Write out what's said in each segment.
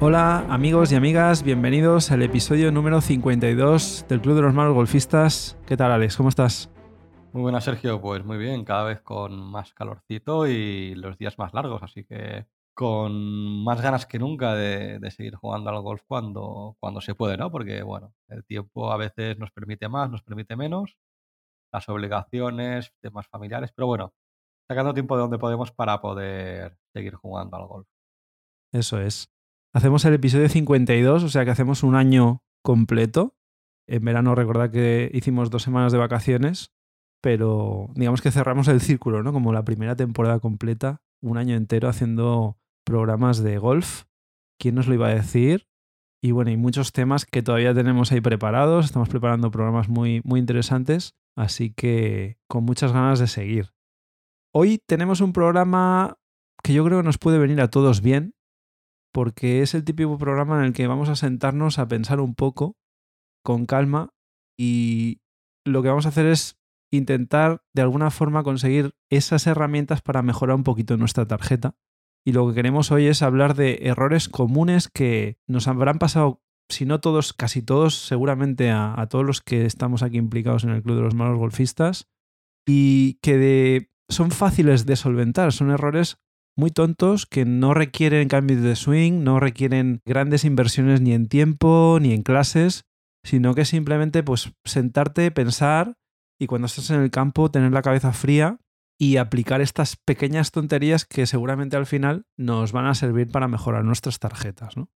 Hola amigos y amigas, bienvenidos al episodio número 52 del Club de los Malos Golfistas. ¿Qué tal Alex? ¿Cómo estás? Muy buena Sergio, pues muy bien, cada vez con más calorcito y los días más largos, así que con más ganas que nunca de, seguir jugando al golf cuando, cuando se puede, ¿no? Porque bueno, el tiempo a veces nos permite más, nos permite menos, las obligaciones, temas familiares, pero bueno, sacando tiempo de donde podemos para poder seguir jugando al golf. Eso es. Hacemos el episodio 52, o sea que hacemos un año completo. En verano recordad que hicimos dos semanas de vacaciones, pero digamos que cerramos el círculo, ¿no? Como la primera temporada completa, un año entero haciendo programas de golf. ¿Quién nos lo iba a decir? Y bueno, hay muchos temas que todavía tenemos ahí preparados. Estamos preparando programas muy, muy interesantes, así que con muchas ganas de seguir. Hoy tenemos un programa que yo creo que nos puede venir a todos bien, porque es el típico programa en el que vamos a sentarnos a pensar un poco con calma y lo que vamos a hacer es intentar de alguna forma conseguir esas herramientas para mejorar un poquito nuestra tarjeta. Y lo que queremos hoy es hablar de errores comunes que nos habrán pasado, si no todos, casi todos, seguramente a, todos los que estamos aquí implicados en el Club de los Malos Golfistas, y que son fáciles de solventar, son errores muy tontos que no requieren cambios de swing, no requieren grandes inversiones ni en tiempo ni en clases, sino que simplemente pues sentarte, pensar y cuando estás en el campo tener la cabeza fría y aplicar estas pequeñas tonterías que seguramente al final nos van a servir para mejorar nuestras tarjetas, ¿no?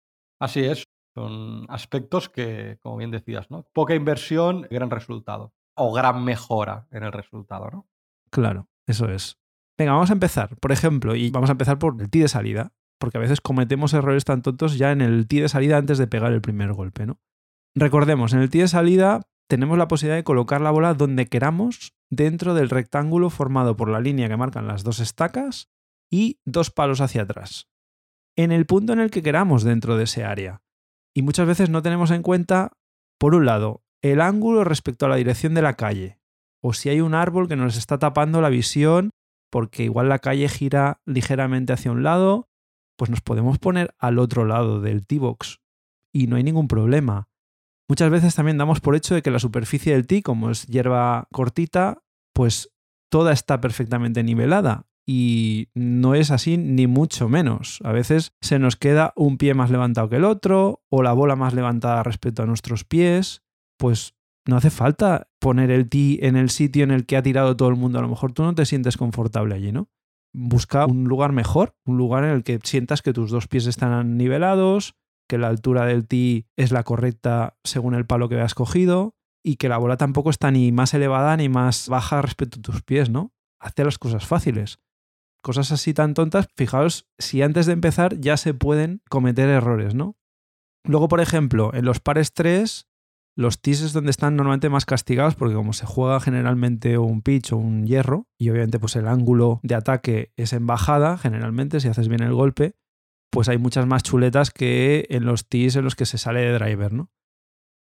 Así es, son aspectos que, como bien decías, ¿no? Poca inversión, gran resultado o gran mejora en el resultado, ¿no? Claro, eso es. Venga, vamos a empezar. Por ejemplo, y vamos a empezar por el tee de salida, porque a veces cometemos errores tan tontos ya en el tee de salida antes de pegar el primer golpe, ¿no? Recordemos, en el tee de salida tenemos la posibilidad de colocar la bola donde queramos dentro del rectángulo formado por la línea que marcan las dos estacas y dos palos hacia atrás. En el punto en el que queramos dentro de ese área. Y muchas veces no tenemos en cuenta, por un lado, el ángulo respecto a la dirección de la calle, o si hay un árbol que nos está tapando la visión porque igual la calle gira ligeramente hacia un lado, pues nos podemos poner al otro lado del T-Box y no hay ningún problema. Muchas veces también damos por hecho de que la superficie del tee, como es hierba cortita, pues toda está perfectamente nivelada. Y no es así ni mucho menos. A veces se nos queda un pie más levantado que el otro o la bola más levantada respecto a nuestros pies. Pues no hace falta poner el tee en el sitio en el que ha tirado todo el mundo. A lo mejor tú no te sientes confortable allí, ¿no? Busca un lugar mejor, un lugar en el que sientas que tus dos pies están nivelados, que la altura del tee es la correcta según el palo que hayas cogido y que la bola tampoco está ni más elevada ni más baja respecto a tus pies, ¿no? Hazte las cosas fáciles. Cosas así tan tontas, fijaos si antes de empezar ya se pueden cometer errores, ¿no? Luego, por ejemplo, en los pares 3 los tees es donde están normalmente más castigados porque como se juega generalmente un pitch o un hierro y obviamente pues el ángulo de ataque es en bajada generalmente si haces bien el golpe, pues hay muchas más chuletas que en los tees en los que se sale de driver, ¿no?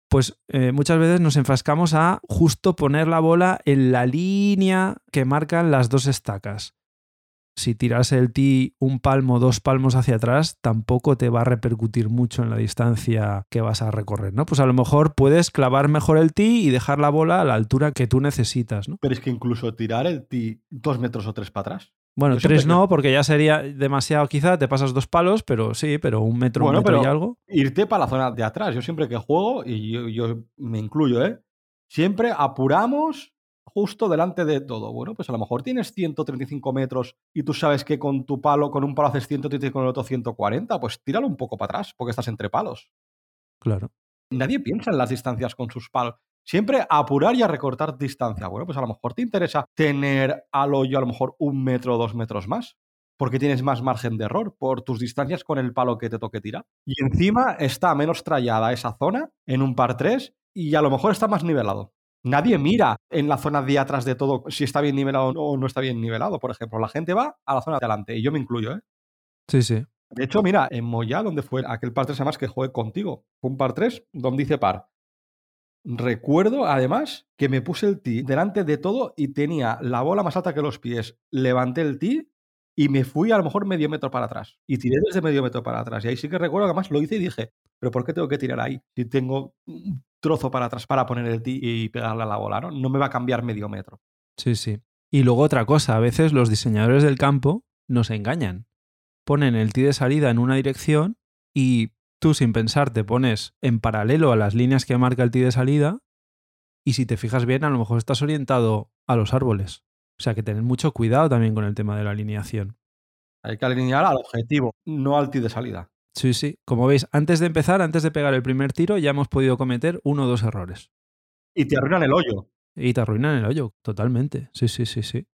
Pues eh, muchas veces nos enfrascamos a justo poner la bola en la línea que marcan las dos estacas si tiras el tee un palmo, dos palmos hacia atrás, tampoco te va a repercutir mucho en la distancia que vas a recorrer, ¿no? Pues a lo mejor puedes clavar mejor el tee y dejar la bola a la altura que tú necesitas, ¿no? Pero es que incluso tirar el tee dos metros o tres para atrás. Bueno, tres no, porque ya sería demasiado quizá, te pasas dos palos, pero sí, pero un metro, un metro y algo. Irte para la zona de atrás. Yo siempre que juego, y yo, yo me incluyo, ¿eh? Siempre apuramos justo delante de todo. Bueno, pues a lo mejor tienes 135 metros y tú sabes que con tu palo, con un palo haces 135 y con el otro 140, pues tíralo un poco para atrás, porque estás entre palos. Claro. Nadie piensa en las distancias con sus palos. Siempre apurar y a recortar distancia. Bueno, pues a lo mejor te interesa tener al hoyo a lo mejor un metro o dos metros más, porque tienes más margen de error por tus distancias con el palo que te toque tirar. Y encima está menos trallada esa zona en un par 3 y a lo mejor está más nivelado. Nadie mira en la zona de atrás de todo si está bien nivelado o no está bien nivelado, por ejemplo. La gente va a la zona de adelante y yo me incluyo, ¿eh? Sí, sí. De hecho, mira, en Moya, donde fue aquel par 3 además que jugué contigo, fue un par 3 donde dice par. Recuerdo además que me puse el tee delante de todo y tenía la bola más alta que los pies. Levanté el tee y me fui a lo mejor medio metro para atrás. Y tiré desde medio metro para atrás. Y ahí sí que recuerdo que además lo hice y dije, pero ¿por qué tengo que tirar ahí? Si tengo trozo para atrás para poner el tee y pegarle a la bola, ¿no? No me va a cambiar medio metro. Sí, sí. Y luego otra cosa, a veces los diseñadores del campo nos engañan. Ponen el tee de salida en una dirección y tú sin pensar te pones en paralelo a las líneas que marca el tee de salida y si te fijas bien a lo mejor estás orientado a los árboles. O sea que tener mucho cuidado también con el tema de la alineación. Hay que alinear al objetivo, no al tee de salida. Sí, sí. Como veis, antes de empezar, antes de pegar el primer tiro, ya hemos podido cometer uno o dos errores. Y te arruinan el hoyo. Y te arruinan el hoyo, totalmente. Sí, sí, sí, sí.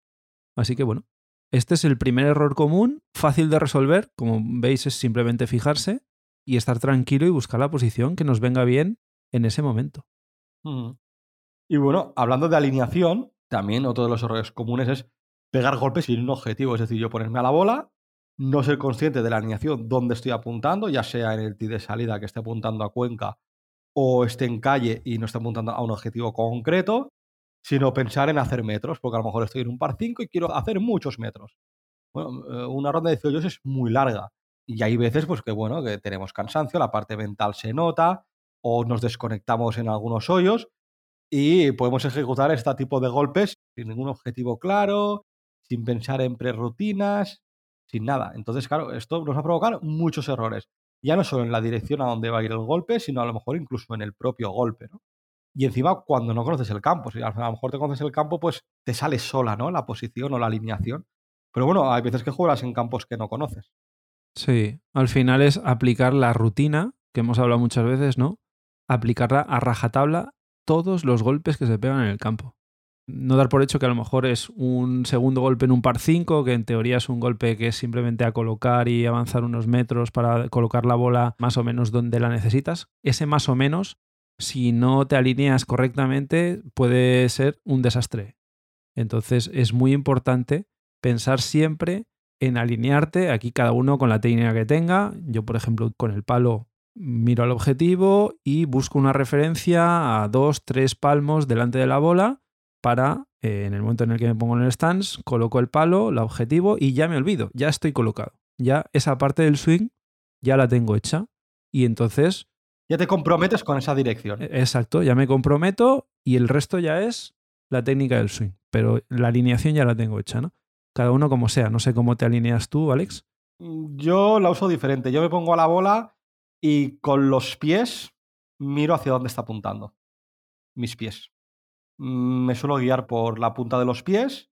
Así que bueno, este es el primer error común, fácil de resolver. Como veis, es simplemente fijarse y estar tranquilo y buscar la posición que nos venga bien en ese momento. Y bueno, hablando de alineación, también otro de los errores comunes es pegar golpes sin un objetivo. Es decir, yo ponerme a la bola, no ser consciente de la alineación donde estoy apuntando, ya sea en el tee de salida que esté apuntando a Cuenca o esté en calle y no esté apuntando a un objetivo concreto, sino pensar en hacer metros, porque a lo mejor estoy en un par 5 y quiero hacer muchos metros. Bueno, eh, una ronda de 18 es muy larga y hay veces pues que bueno, que tenemos cansancio, la parte mental se nota o nos desconectamos en algunos hoyos y podemos ejecutar este tipo de golpes sin ningún objetivo claro, sin pensar en prerutinas, sin nada. Entonces, claro, esto nos va a provocar muchos errores. Ya no solo en la dirección a donde va a ir el golpe, sino a lo mejor incluso en el propio golpe, ¿no? Y encima cuando no conoces el campo, si a lo mejor te conoces el campo, pues te sale sola, ¿no? La posición o la alineación. Pero bueno, hay veces que juegas en campos que no conoces. Sí, al final es aplicar la rutina, que hemos hablado muchas veces, ¿no? Aplicarla a rajatabla todos los golpes que se pegan en el campo. No dar por hecho que a lo mejor es un segundo golpe en un par 5, que en teoría es un golpe que es simplemente a colocar y avanzar unos metros para colocar la bola más o menos donde la necesitas. Ese más o menos, si no te alineas correctamente, puede ser un desastre. Entonces es muy importante pensar siempre en alinearte, aquí cada uno con la técnica que tenga. Yo, por ejemplo, con el palo miro al objetivo y busco una referencia a dos, tres palmos delante de la bola para, eh, en el momento en el que me pongo en el stance, coloco el palo, el objetivo y ya me olvido, ya estoy colocado. Ya esa parte del swing ya la tengo hecha y entonces... Ya te comprometes con esa dirección. E, exacto, ya me comprometo y el resto ya es la técnica del swing, pero la alineación ya la tengo hecha, ¿no? Cada uno como sea, no sé cómo te alineas tú, Alex. Mm, yo la uso diferente, yo me pongo a la bola y con los pies miro hacia dónde está apuntando. Mis pies. Mm, me suelo guiar por la punta de los pies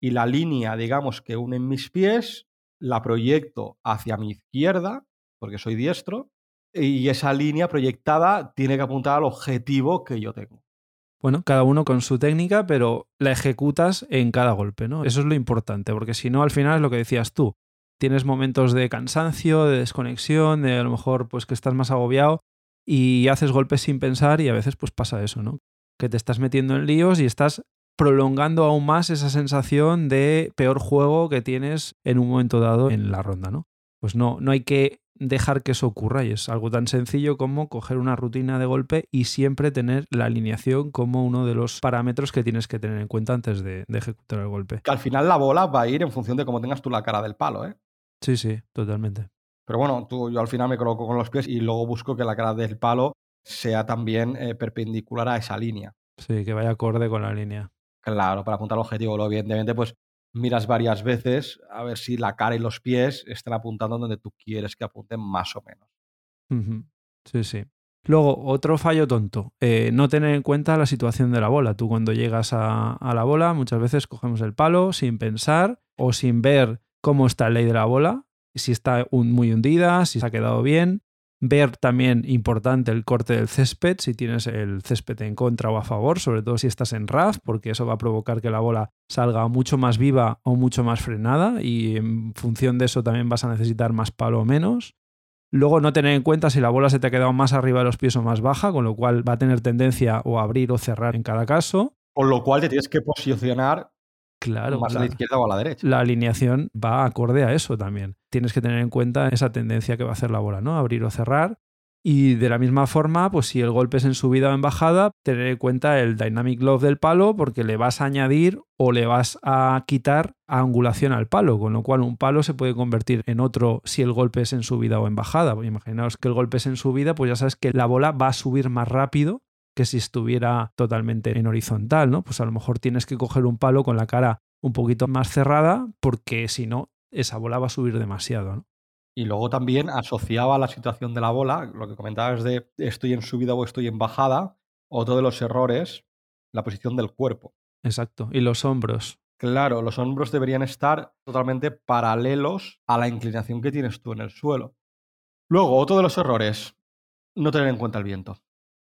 y la línea, digamos, que une mis pies, la proyecto hacia mi izquierda, porque soy diestro, y esa línea proyectada tiene que apuntar al objetivo que yo tengo. Bueno, cada uno con su técnica, pero la ejecutas en cada golpe, ¿no? Eso es lo importante, porque si no, al final es lo que decías tú tienes momentos de cansancio, de desconexión, de a lo mejor pues que estás más agobiado y haces golpes sin pensar y a veces pues pasa eso, ¿no? Que te estás metiendo en líos y estás prolongando aún más esa sensación de peor juego que tienes en un momento dado en la ronda, ¿no? Pues no, no hay que dejar que eso ocurra y es algo tan sencillo como coger una rutina de golpe y siempre tener la alineación como uno de los parámetros que tienes que tener en cuenta antes de, de ejecutar el golpe. Que al final la bola va a ir en función de cómo tengas tú la cara del palo, ¿eh? Sí, sí, totalmente. Pero bueno, tú, yo al final me coloco con los pies y luego busco que la cara del palo sea también eh, perpendicular a esa línea. Sí, que vaya acorde con la línea. Claro, para apuntar al objetivo. Luego, evidentemente, pues miras varias veces a ver si la cara y los pies están apuntando donde tú quieres que apunten más o menos. Sí, sí. Luego, otro fallo tonto, eh, no tener en cuenta la situación de la bola. Tú cuando llegas a, a, la bola muchas veces cogemos el palo sin pensar o sin ver cómo está el ley de la bola, si está muy hundida, si se ha quedado bien. Ver también importante el corte del césped, si tienes el césped en contra o a favor, sobre todo si estás en RAF, porque eso va a provocar que la bola salga mucho más viva o mucho más frenada y en función de eso también vas a necesitar más palo o menos. Luego no tener en cuenta si la bola se te ha quedado más arriba de los pies o más baja, con lo cual va a tener tendencia o a abrir o cerrar en cada caso. Con lo cual te tienes que posicionar Claro. Más a la izquierda o a la derecha. La alineación va acorde a eso también. Tienes que tener en cuenta esa tendencia que va a hacer la bola, ¿no? Abrir o cerrar. Y de la misma forma, pues si el golpe es en subida o en bajada, tener en cuenta el dynamic loft del palo porque le vas a añadir o le vas a quitar angulación al palo, con lo cual un palo se puede convertir en otro si el golpe es en subida o en bajada. Imaginaos que el golpe es en subida, pues ya sabes que la bola va a subir más rápido que si estuviera totalmente en horizontal, ¿no? Pues a lo mejor tienes que coger un palo con la cara un poquito más cerrada porque si no, esa bola va a subir demasiado, ¿no? Y luego también asociaba la situación de la bola, lo que comentabas de estoy en subida o estoy en bajada, otro de los errores, la posición del cuerpo. Exacto, y los hombros. Claro, los hombros deberían estar totalmente paralelos a la inclinación que tienes tú en el suelo. Luego, otro de los errores, no tener en cuenta el viento.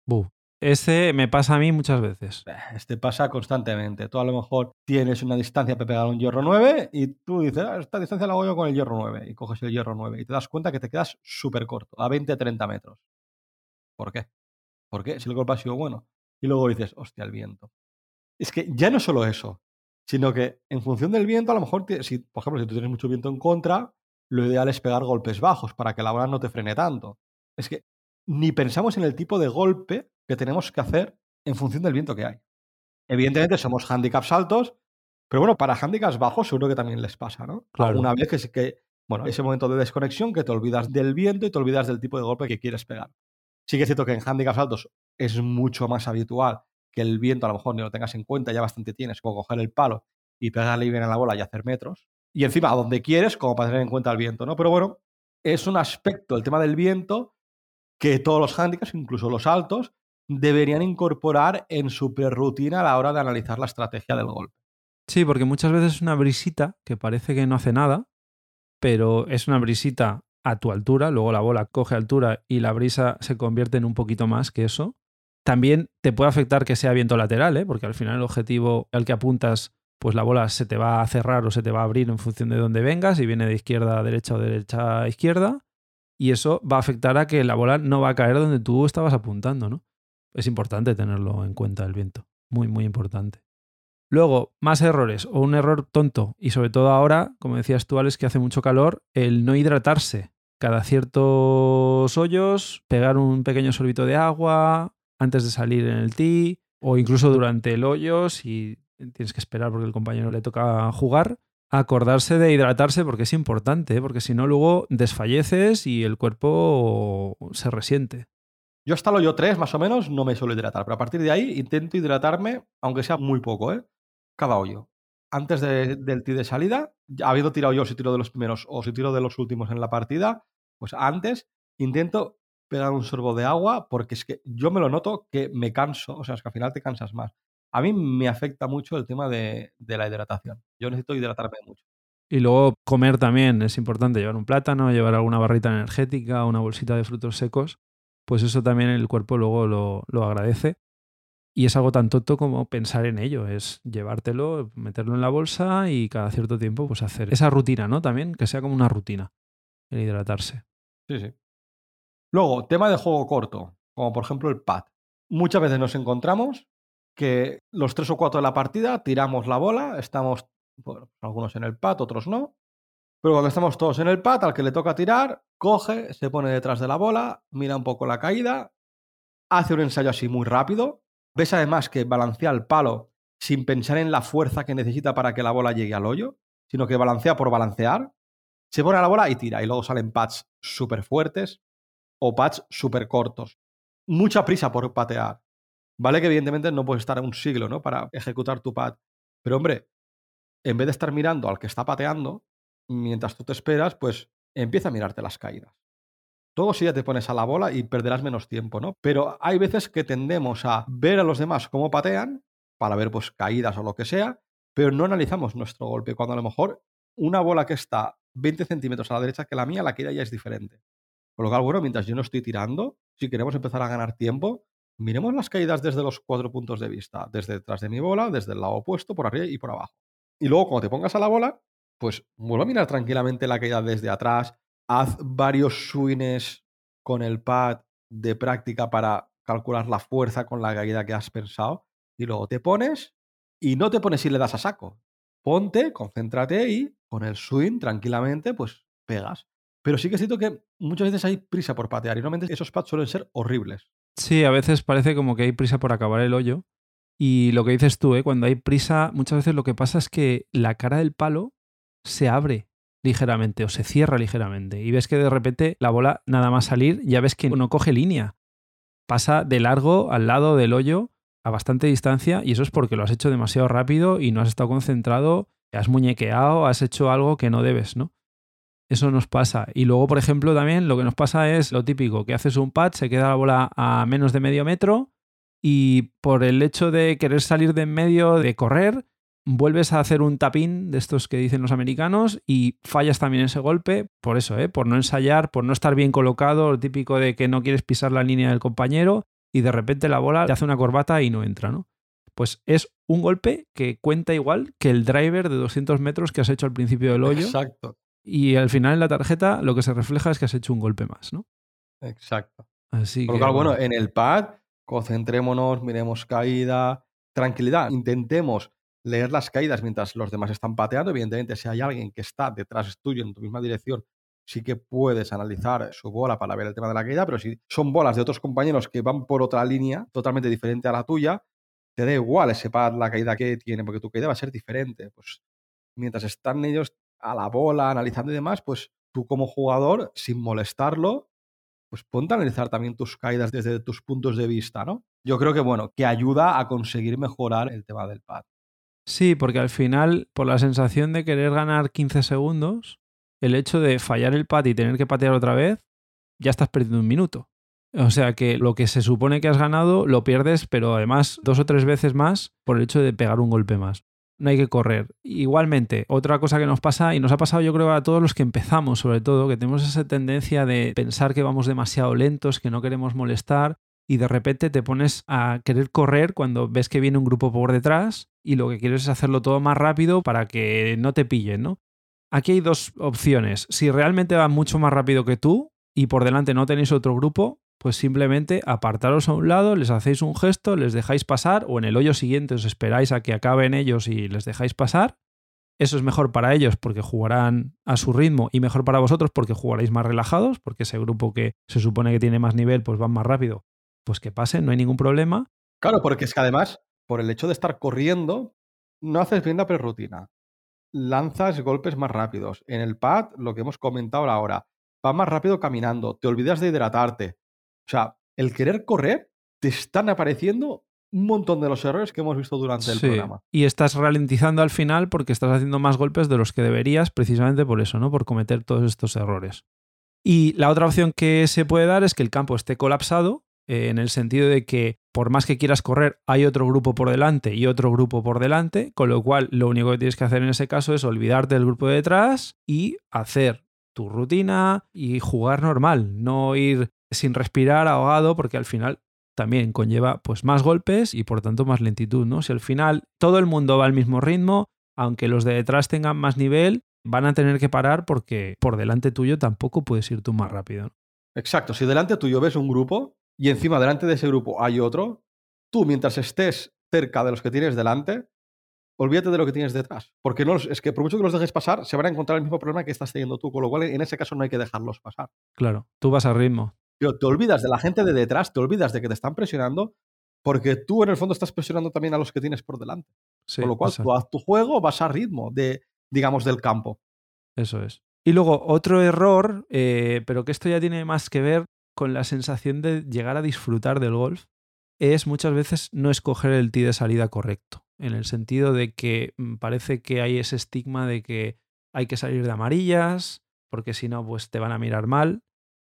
Buh. Este me pasa a mí muchas veces. Este pasa constantemente. Tú a lo mejor tienes una distancia para pegar un hierro 9 y tú dices, ah, esta distancia la hago yo con el hierro 9 y coges el hierro 9 y te das cuenta que te quedas súper corto, a 20-30 metros. ¿Por qué? ¿Por qué? Si el golpe ha sido bueno. Y luego dices, hostia, el viento. Es que ya no solo eso, sino que en función del viento, a lo mejor, si, por ejemplo, si tú tienes mucho viento en contra, lo ideal es pegar golpes bajos para que la bola no te frene tanto. Es que ni pensamos en el tipo de golpe que tenemos que hacer en función del viento que hay. Evidentemente somos handicaps altos, pero bueno, para handicaps bajos seguro que también les pasa, ¿no? Claro. Una vez que, que, bueno, ese momento de desconexión que te olvidas del viento y te olvidas del tipo de golpe que quieres pegar. Sí que es cierto que en handicaps altos es mucho más habitual que el viento a lo mejor ni lo tengas en cuenta, ya bastante tienes, como coger el palo y pegarle bien a la bola y hacer metros. Y encima a donde quieres, como para tener en cuenta el viento, ¿no? Pero bueno, es un aspecto, el tema del viento, que todos los handicaps, incluso los altos, deberían incorporar en su prerutina a la hora de analizar la estrategia del golpe. Sí, porque muchas veces es una brisita que parece que no hace nada, pero es una brisita a tu altura, luego la bola coge altura y la brisa se convierte en un poquito más que eso. También te puede afectar que sea viento lateral, ¿eh? porque al final el objetivo al que apuntas, pues la bola se te va a cerrar o se te va a abrir en función de dónde vengas, si viene de izquierda a derecha o derecha a izquierda, y eso va a afectar a que la bola no va a caer donde tú estabas apuntando, ¿no? Es importante tenerlo en cuenta el viento, muy, muy importante. Luego, más errores o un error tonto, y sobre todo ahora, como decías tú, Alex, que hace mucho calor, el no hidratarse. Cada ciertos hoyos, pegar un pequeño sorbito de agua antes de salir en el tee, o incluso durante el hoyo, si tienes que esperar porque el compañero le toca jugar, acordarse de hidratarse porque es importante, ¿eh? porque si no luego desfalleces y el cuerpo se resiente. Yo hasta el hoyo 3, más o menos, no me suelo hidratar, pero a partir de ahí intento hidratarme, aunque sea muy poco, ¿eh? Cada hoyo. Antes de- del tee de salida, habiendo tirado yo si tiro de los primeros o si tiro de los últimos en la partida, pues antes intento pegar un sorbo de agua porque es que yo me lo noto que me canso, o sea, es que al final te cansas más. A mí me afecta mucho el tema de, de la hidratación. Yo necesito hidratarme mucho. Y luego comer también es importante, llevar un plátano, llevar alguna barrita energética, una bolsita de frutos secos, pues eso también el cuerpo luego lo, lo agradece. Y es algo tan tonto como pensar en ello, es llevártelo, meterlo en la bolsa y cada cierto tiempo pues hacer esa rutina, ¿no? También que sea como una rutina, el hidratarse. Sí, sí. Luego, tema de juego corto, como por ejemplo el pad. Muchas veces nos encontramos que los tres o cuatro de la partida tiramos la bola, estamos, bueno, algunos en el pad, otros no. Pero cuando estamos todos en el pad, al que le toca tirar, coge, se pone detrás de la bola, mira un poco la caída, hace un ensayo así muy rápido. Ves además que balancea el palo sin pensar en la fuerza que necesita para que la bola llegue al hoyo, sino que balancea por balancear. Se pone a la bola y tira. Y luego salen pads súper fuertes o pads súper cortos. Mucha prisa por patear. Vale que evidentemente no puedes estar un siglo ¿no? para ejecutar tu pad. Pero hombre, en vez de estar mirando al que está pateando, mientras tú te esperas, pues empieza a mirarte las caídas. Todo si ya te pones a la bola y perderás menos tiempo, ¿no? Pero hay veces que tendemos a ver a los demás cómo patean, para ver pues caídas o lo que sea, pero no analizamos nuestro golpe, cuando a lo mejor una bola que está 20 centímetros a la derecha que la mía, la caída ya es diferente. Con lo cual, bueno, mientras yo no estoy tirando, si queremos empezar a ganar tiempo, miremos las caídas desde los cuatro puntos de vista, desde detrás de mi bola, desde el lado opuesto, por arriba y por abajo. Y luego, cuando te pongas a la bola, pues vuelve a mirar tranquilamente la caída desde atrás, haz varios swings con el pad de práctica para calcular la fuerza con la caída que has pensado, y luego te pones y no te pones y le das a saco. Ponte, concéntrate y con el swing tranquilamente, pues pegas. Pero sí que siento que muchas veces hay prisa por patear y normalmente esos pads suelen ser horribles. Sí, a veces parece como que hay prisa por acabar el hoyo Y lo que dices tú, ¿eh? cuando hay prisa, muchas veces lo que pasa es que la cara del palo se abre ligeramente o se cierra ligeramente y ves que de repente la bola nada más salir ya ves que no coge línea. Pasa de largo al lado del hoyo a bastante distancia y eso es porque lo has hecho demasiado rápido y no has estado concentrado, has muñequeado, has hecho algo que no debes, ¿no? Eso nos pasa. Y luego, por ejemplo, también lo que nos pasa es lo típico, que haces un pad, se queda la bola a menos de medio metro y por el hecho de querer salir de en medio, de correr, vuelves a hacer un tapín de estos que dicen los americanos y fallas también ese golpe, por eso, ¿eh? por no ensayar, por no estar bien colocado, lo típico de que no quieres pisar la línea del compañero y de repente la bola te hace una corbata y no entra, ¿no? Pues es un golpe que cuenta igual que el driver de 200 metros que has hecho al principio del hoyo. Exacto. Y al final en la tarjeta lo que se refleja es que has hecho un golpe más, ¿no? Exacto. Así Por que, lo cual, bueno, en el pad, concentrémonos, miremos caída, tranquilidad, intentemos leer las caídas mientras los demás están pateando. Evidentemente, si hay alguien que está detrás tuyo en tu misma dirección, sí que puedes analizar su bola para ver el tema de la caída, pero si son bolas de otros compañeros que van por otra línea totalmente diferente a la tuya, te da igual ese pad la caída que tiene, porque tu caída va a ser diferente. Pues mientras están ellos a la bola, analizando y demás, pues tú como jugador, sin molestarlo, pues ponte a analizar también tus caídas desde tus puntos de vista, ¿no? Yo creo que, bueno, que ayuda a conseguir mejorar el tema del pad. Sí, porque al final, por la sensación de querer ganar 15 segundos, el hecho de fallar el pad y tener que patear otra vez, ya estás perdiendo un minuto. O sea que lo que se supone que has ganado lo pierdes, pero además dos o tres veces más por el hecho de pegar un golpe más. No hay que correr. Igualmente, otra cosa que nos pasa, y nos ha pasado yo creo a todos los que empezamos, sobre todo, que tenemos esa tendencia de pensar que vamos demasiado lentos, que no queremos molestar, y de repente te pones a querer correr cuando ves que viene un grupo por detrás y lo que quieres es hacerlo todo más rápido para que no te pillen, ¿no? Aquí hay dos opciones. Si realmente va mucho más rápido que tú y por delante no tenéis otro grupo, pues simplemente apartaros a un lado, les hacéis un gesto, les dejáis pasar o en el hoyo siguiente os esperáis a que acaben ellos y les dejáis pasar. Eso es mejor para ellos porque jugarán a su ritmo y mejor para vosotros porque jugaréis más relajados, porque ese grupo que se supone que tiene más nivel pues van más rápido. Pues que pasen, no hay ningún problema. Claro, porque es que además, por el hecho de estar corriendo, no haces bien la prerrutina. Lanzas golpes más rápidos. En el pad, lo que hemos comentado ahora, va más rápido caminando, te olvidas de hidratarte. O sea, el querer correr, te están apareciendo un montón de los errores que hemos visto durante el Sí. programa. Y estás ralentizando al final porque estás haciendo más golpes de los que deberías, precisamente por eso, ¿no? Por cometer todos estos errores. Y la otra opción que se puede dar es que el campo esté colapsado, eh, en el sentido de que por más que quieras correr, hay otro grupo por delante y otro grupo por delante, con lo cual lo único que tienes que hacer en ese caso es olvidarte del grupo de detrás y hacer tu rutina y jugar normal, no ir sin respirar ahogado porque al final también conlleva pues más golpes y por tanto más lentitud, ¿no? Si al final todo el mundo va al mismo ritmo, aunque los de detrás tengan más nivel, van a tener que parar porque por delante tuyo tampoco puedes ir tú más rápido. Exacto, si delante tuyo ves un grupo y encima delante de ese grupo hay otro, tú mientras estés cerca de los que tienes delante, olvídate de lo que tienes detrás. Porque no, es que por mucho que los dejes pasar, se van a encontrar el mismo problema que estás teniendo tú, con lo cual en ese caso no hay que dejarlos pasar. Claro, tú vas a ritmo. Pero te olvidas de la gente de detrás, te olvidas de que te están presionando, porque tú en el fondo estás presionando también a los que tienes por delante. Sí, con lo cual exacto. tú haz tu juego, vas a ritmo de, digamos, del campo. Eso es. Y luego otro error, eh, pero que esto ya tiene más que ver con la sensación de llegar a disfrutar del golf, es muchas veces no escoger el tee de salida correcto, en el sentido de que mm, parece que hay ese estigma de que hay que salir de amarillas, porque si no, pues te van a mirar mal.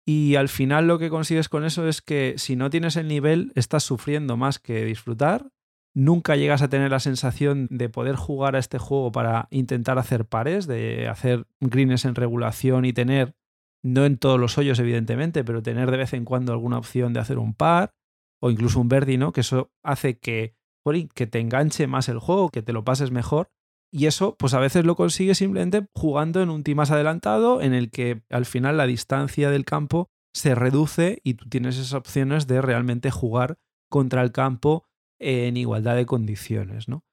Y al final lo que consigues con eso es que si no tienes el nivel, estás sufriendo más que disfrutar. Nunca llegas a tener la sensación de poder jugar a este juego para intentar hacer pares, de hacer greens en regulación y tener, no en todos los hoyos evidentemente, pero tener de vez en cuando alguna opción de hacer un par o incluso un birdie, ¿no? Que eso hace que, que te enganche más el juego, que te lo pases mejor. Y eso, pues a veces lo consigues simplemente jugando en un tee más adelantado, en el que al final la distancia del campo se reduce y tú tienes esas opciones de realmente jugar contra el campo en igualdad de condiciones, ¿no?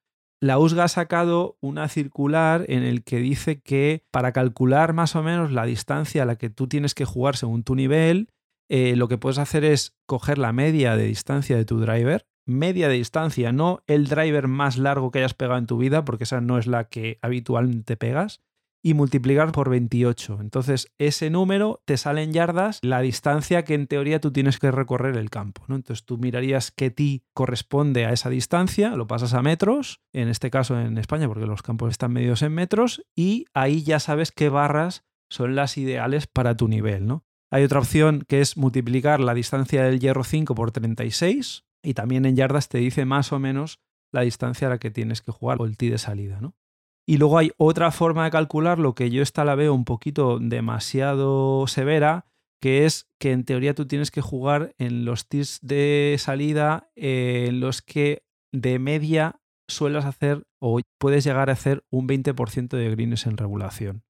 La USGA ha sacado una circular en el que dice que para calcular más o menos la distancia a la que tú tienes que jugar según tu nivel, eh, lo que puedes hacer es coger la media de distancia de tu driver, media de distancia, no el driver más largo que hayas pegado en tu vida, porque esa no es la que habitualmente pegas, y multiplicar por 28. Entonces, ese número te sale en yardas la distancia que en teoría tú tienes que recorrer el campo. ¿no? Entonces, tú mirarías qué ti corresponde a esa distancia, lo pasas a metros, en este caso en España, porque los campos están medidos en metros, y ahí ya sabes qué barras son las ideales para tu nivel. ¿no? Hay otra opción que es multiplicar la distancia del hierro 5 por 36, y también en yardas te dice más o menos la distancia a la que tienes que jugar o el ti de salida. ¿no? Y luego hay otra forma de calcularlo que yo esta la veo un poquito demasiado severa, que es que en teoría tú tienes que jugar en los tirs de salida eh, en los que de media suelas hacer o puedes llegar a hacer un 20% de greens en regulación.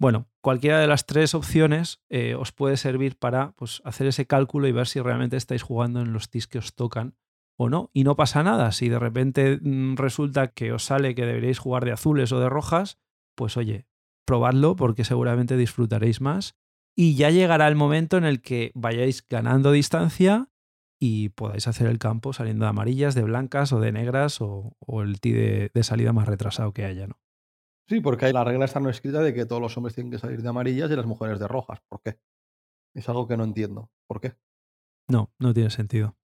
Bueno, cualquiera de las tres opciones eh, os puede servir para pues, hacer ese cálculo y ver si realmente estáis jugando en los tirs que os tocan o no. Y no pasa nada. Si de repente mm, resulta que os sale que deberíais jugar de azules o de rojas, pues oye, probadlo porque seguramente disfrutaréis más. Y ya llegará el momento en el que vayáis ganando distancia y podáis hacer el campo saliendo de amarillas, de blancas o de negras o, el ti de, salida más retrasado que haya, ¿no? Sí, porque la regla está no escrita de que todos los hombres tienen que salir de amarillas y las mujeres de rojas. ¿Por qué? Es algo que no entiendo. ¿Por qué? No, no tiene sentido.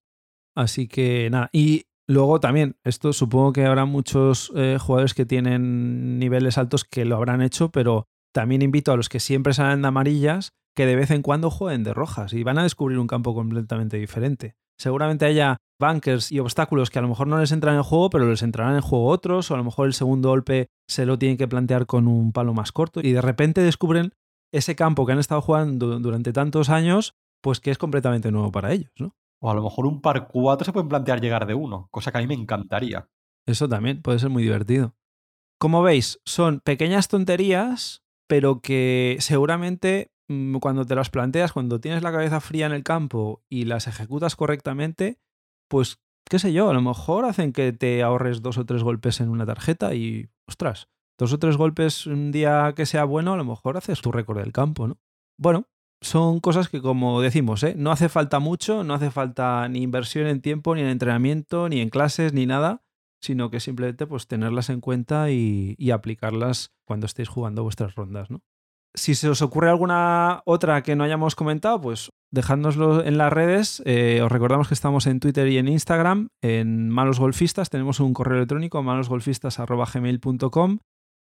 Así que nada. Y luego también, esto supongo que habrá muchos eh, jugadores que tienen niveles altos que lo habrán hecho, pero también invito a los que siempre salen de amarillas que de vez en cuando jueguen de rojas y van a descubrir un campo completamente diferente. Seguramente haya bunkers y obstáculos que a lo mejor no les entran en el juego, pero les entrarán en juego otros, o a lo mejor el segundo golpe se lo tienen que plantear con un palo más corto y de repente descubren ese campo que han estado jugando durante tantos años, pues que es completamente nuevo para ellos, ¿no? O a lo mejor un par 4 se pueden plantear llegar de uno, cosa que a mí me encantaría. Eso también puede ser muy divertido. Como veis, son pequeñas tonterías, pero que seguramente mm, cuando te las planteas, cuando tienes la cabeza fría en el campo y las ejecutas correctamente, pues qué sé yo, a lo mejor hacen que te ahorres dos o tres golpes en una tarjeta y, ostras, dos o tres golpes un día que sea bueno, a lo mejor haces tu récord del campo, ¿no? Bueno, son cosas que, como decimos, ¿eh? no hace falta mucho, no hace falta ni inversión en tiempo, ni en entrenamiento, ni en clases, ni nada, sino que simplemente pues, tenerlas en cuenta y, aplicarlas cuando estéis jugando vuestras rondas. ¿no? Si se os ocurre alguna otra que no hayamos comentado, pues dejádnoslo en las redes. Eh, os recordamos que estamos en Twitter y en Instagram, en Malos Golfistas. Tenemos un correo electrónico, malosgolfistas.gmail.com.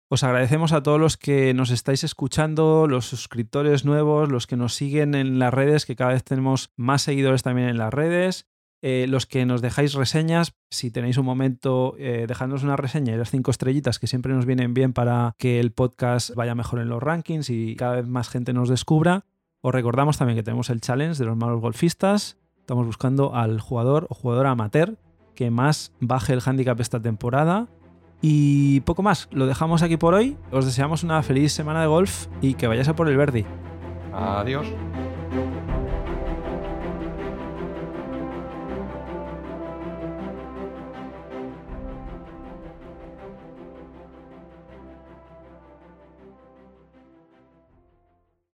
Os agradecemos a todos los que nos estáis escuchando, los suscriptores nuevos, los que nos siguen en las redes, que cada vez tenemos más seguidores también en las redes. Eh, los que nos dejáis reseñas, si tenéis un momento, eh, una reseña y las cinco estrellitas que siempre nos vienen bien para que el podcast vaya mejor en los rankings y cada vez más gente nos descubra. Os recordamos también que tenemos el challenge de los malos golfistas. Estamos buscando al jugador o jugadora amateur que más baje el handicap esta temporada y poco más, lo dejamos aquí por hoy. Os deseamos una feliz semana de golf y que vayáis a por el Verdi. Adiós.